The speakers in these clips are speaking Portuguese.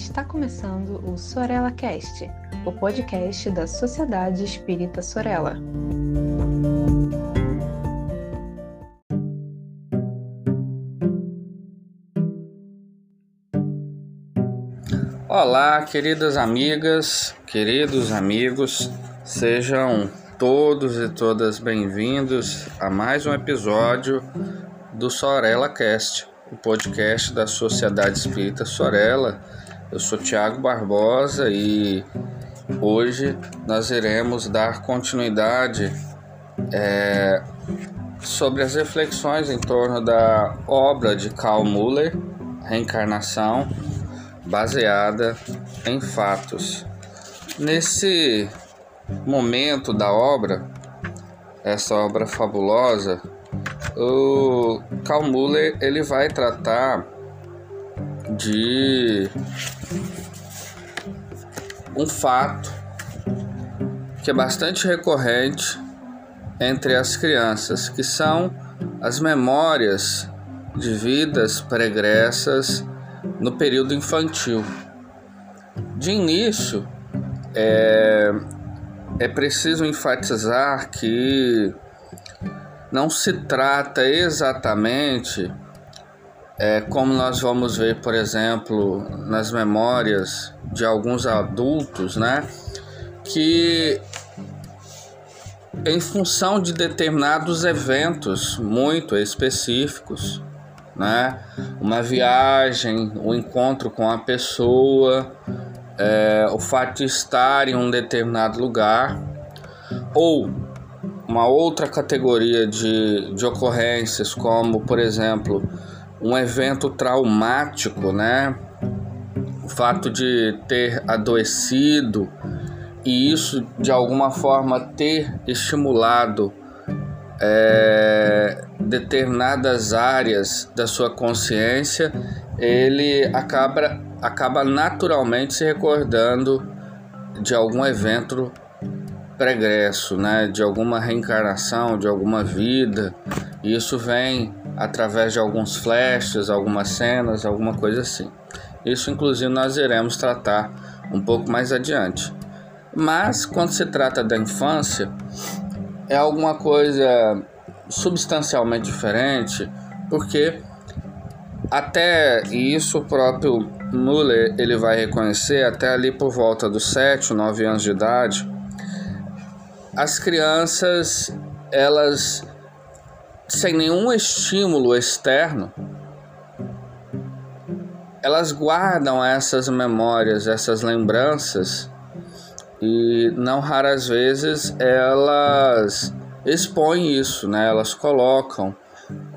Está começando o Sorella Cast, o podcast da Sociedade Espírita Sorella. Olá, queridas amigas, queridos amigos, sejam todos e todas bem-vindos a mais um episódio do Sorella Cast, o podcast da Sociedade Espírita Sorella. Eu sou Tiago Barbosa e hoje nós iremos dar continuidade é, sobre as reflexões em torno da obra de Karl Müller, Reencarnação baseada em fatos. Nesse momento da obra, essa obra fabulosa, o Karl Müller ele vai tratar de um fato que é bastante recorrente entre as crianças, que são as memórias de vidas pregressas no período infantil. De início, é, é preciso enfatizar que não se trata exatamente, é, como nós vamos ver, por exemplo, nas memórias de alguns adultos, né, que em função de determinados eventos muito específicos, né? Uma viagem, o um encontro com a pessoa, é, o fato de estar em um determinado lugar, ou uma outra categoria de, de ocorrências, como por exemplo um evento traumático, né? O fato de ter adoecido e isso de alguma forma ter estimulado é, determinadas áreas da sua consciência, ele acaba, acaba naturalmente se recordando de algum evento pregresso, né? de alguma reencarnação, de alguma vida. E isso vem através de alguns flashes, algumas cenas, alguma coisa assim. Isso, inclusive, nós iremos tratar um pouco mais adiante. Mas, quando se trata da infância, é alguma coisa substancialmente diferente, porque até isso o próprio Muller ele vai reconhecer até ali por volta dos 7, 9 anos de idade, as crianças elas sem nenhum estímulo externo elas guardam essas memórias, essas lembranças e não raras vezes elas expõem isso, né? Elas colocam,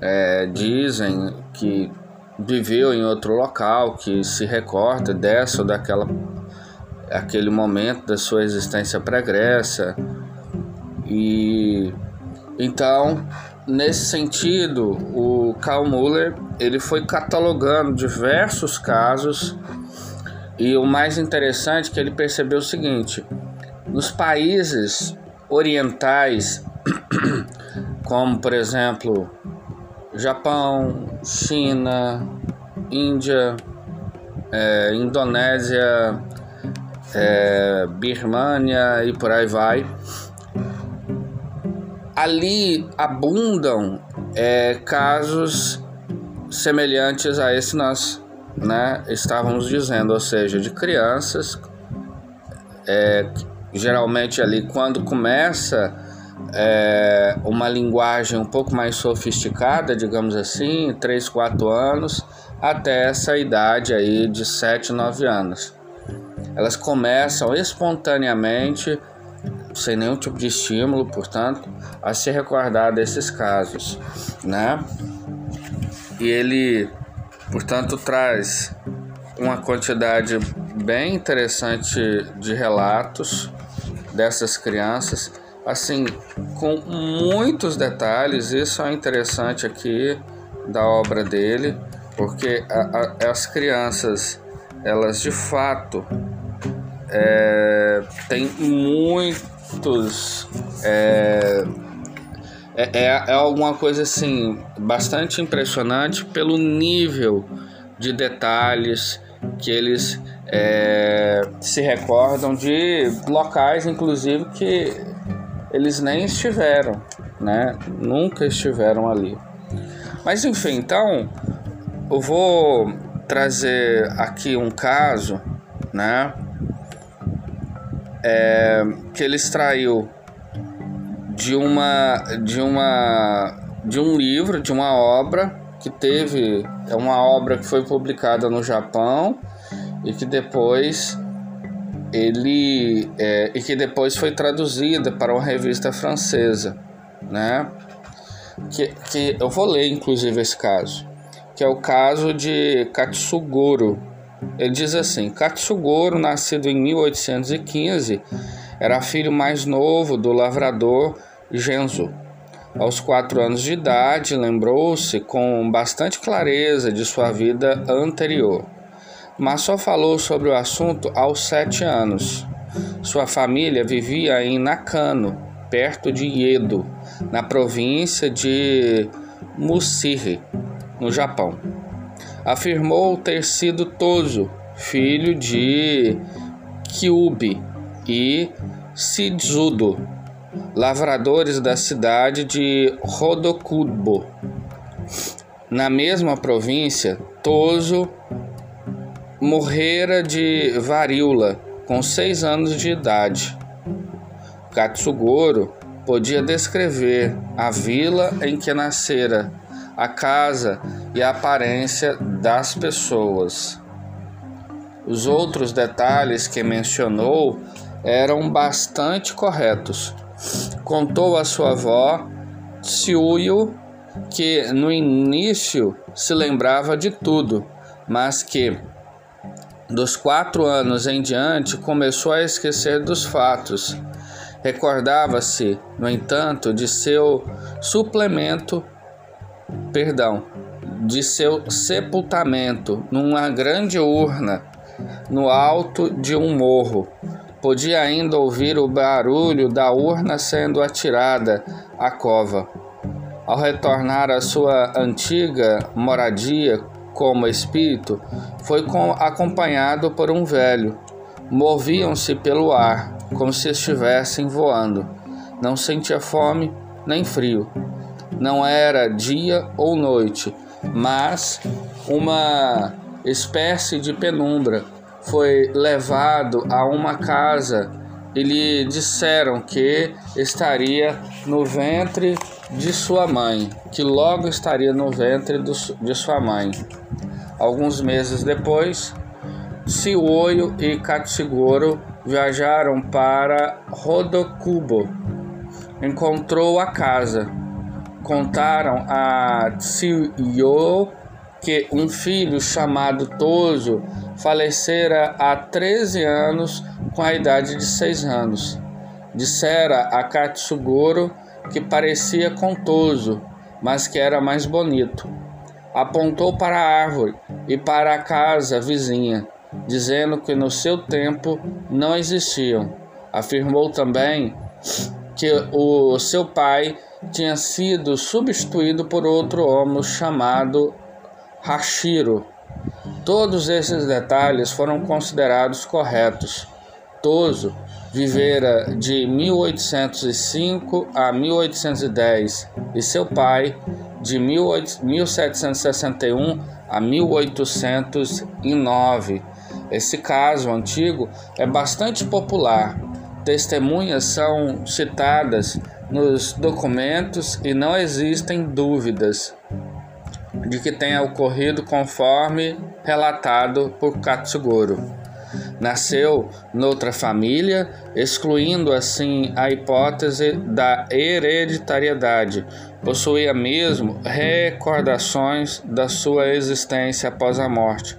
é, dizem que viveu em outro local, que se recorda dessa ou daquela aquele momento da sua existência pregressa. E então, nesse sentido, o Karl Müller, ele foi catalogando diversos casos e o mais interessante é que ele percebeu o seguinte: nos países orientais, como por exemplo Japão, China, Índia, é, Indonésia, é, Birmânia e por aí vai, ali abundam é, casos semelhantes a esse nós né, estávamos dizendo, ou seja, de crianças, é, geralmente ali quando começa é, uma linguagem um pouco mais sofisticada, digamos assim, 3, 4 anos, até essa idade aí de 7, 9 anos. Elas começam espontaneamente, sem nenhum tipo de estímulo, portanto, a se recordar desses casos, né? E ele Portanto, traz uma quantidade bem interessante de relatos dessas crianças, assim, com muitos detalhes. Isso é interessante aqui da obra dele, porque a, a, as crianças, elas de fato é, têm muitos. É, é, é, é alguma coisa assim bastante impressionante pelo nível de detalhes que eles é, se recordam de locais, inclusive, que eles nem estiveram, né? Nunca estiveram ali. Mas enfim, então eu vou trazer aqui um caso, né? É, que ele extraiu de uma de uma de um livro, de uma obra que teve é uma obra que foi publicada no Japão e que depois ele é, e que depois foi traduzida para uma revista francesa, né? Que, que eu vou ler inclusive esse caso, que é o caso de Katsugoro. Ele diz assim: Katsugoro, nascido em 1815, era filho mais novo do lavrador Genzo. Aos quatro anos de idade, lembrou-se com bastante clareza de sua vida anterior, mas só falou sobre o assunto aos sete anos. Sua família vivia em Nakano, perto de Yedo, na província de Musiri, no Japão. Afirmou ter sido Tozo, filho de Kyubi e Shizudo, lavradores da cidade de Rodokubo. Na mesma província, Toso morrera de varíola com seis anos de idade. Katsugoro podia descrever a vila em que nascera, a casa e a aparência das pessoas. Os outros detalhes que mencionou eram bastante corretos. Contou a sua avó, Tsiuyo, que no início se lembrava de tudo, mas que dos quatro anos em diante começou a esquecer dos fatos. Recordava-se, no entanto, de seu suplemento, perdão, de seu sepultamento numa grande urna no alto de um morro, Podia ainda ouvir o barulho da urna sendo atirada à cova. Ao retornar à sua antiga moradia como espírito, foi acompanhado por um velho. Moviam-se pelo ar, como se estivessem voando. Não sentia fome nem frio. Não era dia ou noite, mas uma espécie de penumbra foi levado a uma casa e lhe disseram que estaria no ventre de sua mãe, que logo estaria no ventre do, de sua mãe. Alguns meses depois, Sioio e Katsigoro viajaram para Rodokubo. Encontrou a casa. Contaram a Tsiyo que um filho chamado Toso falecera há 13 anos com a idade de 6 anos. Dissera a Katsugoro que parecia contoso, mas que era mais bonito. Apontou para a árvore e para a casa vizinha, dizendo que no seu tempo não existiam. Afirmou também que o seu pai tinha sido substituído por outro homem chamado Hashiro, Todos esses detalhes foram considerados corretos. Toso vivera de 1805 a 1810 e seu pai de 1761 a 1809. Esse caso antigo é bastante popular. Testemunhas são citadas nos documentos e não existem dúvidas de que tenha ocorrido conforme relatado por Katsugoro. Nasceu noutra família, excluindo assim a hipótese da hereditariedade. Possuía mesmo recordações da sua existência após a morte.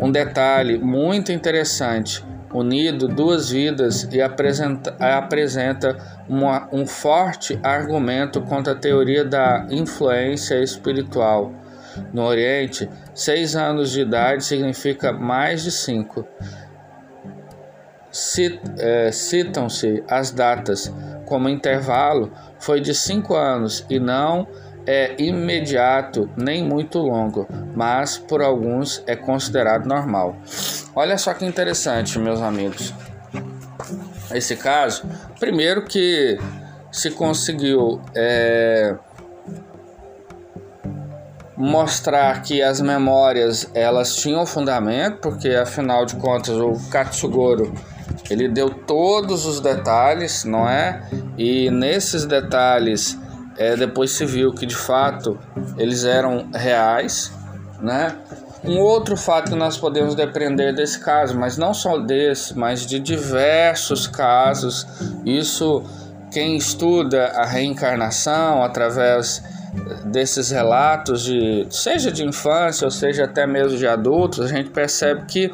Um detalhe muito interessante: unido duas vidas e apresenta, apresenta uma, um forte argumento contra a teoria da influência espiritual. No Oriente, seis anos de idade significa mais de cinco. É, citam-se as datas como intervalo foi de cinco anos e não é imediato nem muito longo, mas por alguns é considerado normal. Olha só que interessante, meus amigos. Esse caso, primeiro que se conseguiu é, mostrar que as memórias elas tinham fundamento, porque afinal de contas o Katsugoro ele deu todos os detalhes, não é? E nesses detalhes é, depois se viu que de fato eles eram reais, né? Um outro fato que nós podemos depreender desse caso, mas não só desse, mas de diversos casos, isso quem estuda a reencarnação através desses relatos de seja de infância ou seja até mesmo de adultos, a gente percebe que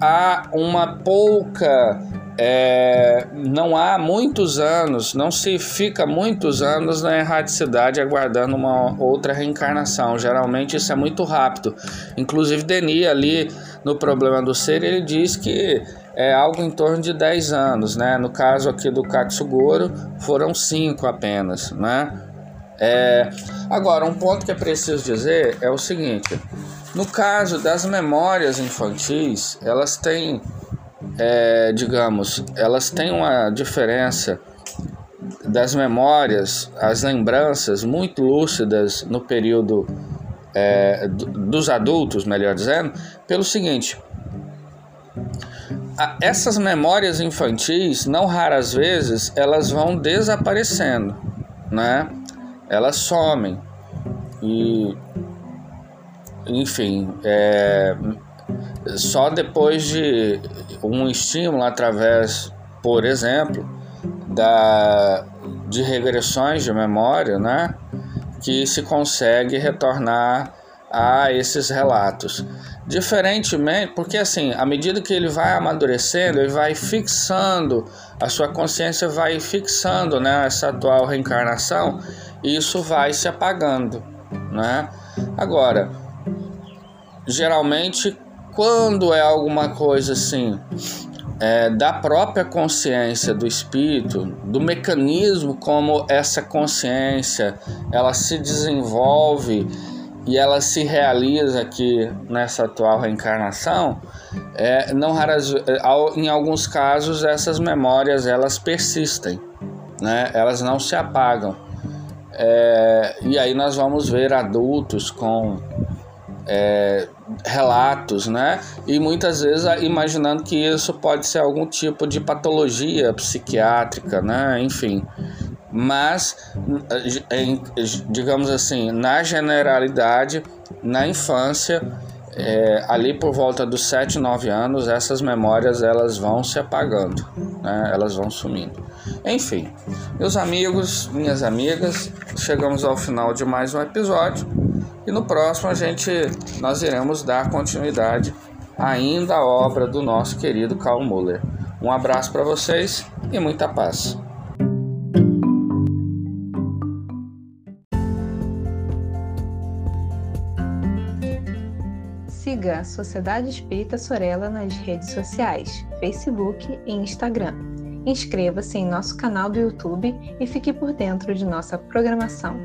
há uma pouca é, não há muitos anos, não se fica muitos anos na erradicidade aguardando uma outra reencarnação. Geralmente isso é muito rápido. Inclusive Denis ali no problema do ser ele diz que é algo em torno de 10 anos, né? No caso aqui do Katsugoro foram 5 apenas, né? É, agora um ponto que é preciso dizer é o seguinte: no caso das memórias infantis, elas têm é, digamos, elas têm uma diferença das memórias, as lembranças muito lúcidas no período é, dos adultos, melhor dizendo, pelo seguinte: essas memórias infantis, não raras vezes, elas vão desaparecendo, né? Elas somem e, enfim, é, só depois de um estímulo através, por exemplo, da, de regressões de memória, né, que se consegue retornar a esses relatos. Diferentemente, porque assim, à medida que ele vai amadurecendo, ele vai fixando, a sua consciência vai fixando né, essa atual reencarnação, e isso vai se apagando. Né? Agora, geralmente quando é alguma coisa assim é, da própria consciência do espírito, do mecanismo como essa consciência ela se desenvolve e ela se realiza aqui nessa atual reencarnação, é, não raras, é, em alguns casos essas memórias elas persistem, né? Elas não se apagam. É, e aí nós vamos ver adultos com é, relatos, né? E muitas vezes imaginando que isso pode ser algum tipo de patologia psiquiátrica, né? Enfim. Mas, em, digamos assim, na generalidade, na infância, é, ali por volta dos 7, 9 anos, essas memórias elas vão se apagando, né? elas vão sumindo. Enfim, meus amigos, minhas amigas, chegamos ao final de mais um episódio. E no próximo a gente nós iremos dar continuidade ainda à obra do nosso querido Karl Muller. Um abraço para vocês e muita paz. Siga a Sociedade Espírita Sorella nas redes sociais, Facebook e Instagram. Inscreva-se em nosso canal do YouTube e fique por dentro de nossa programação.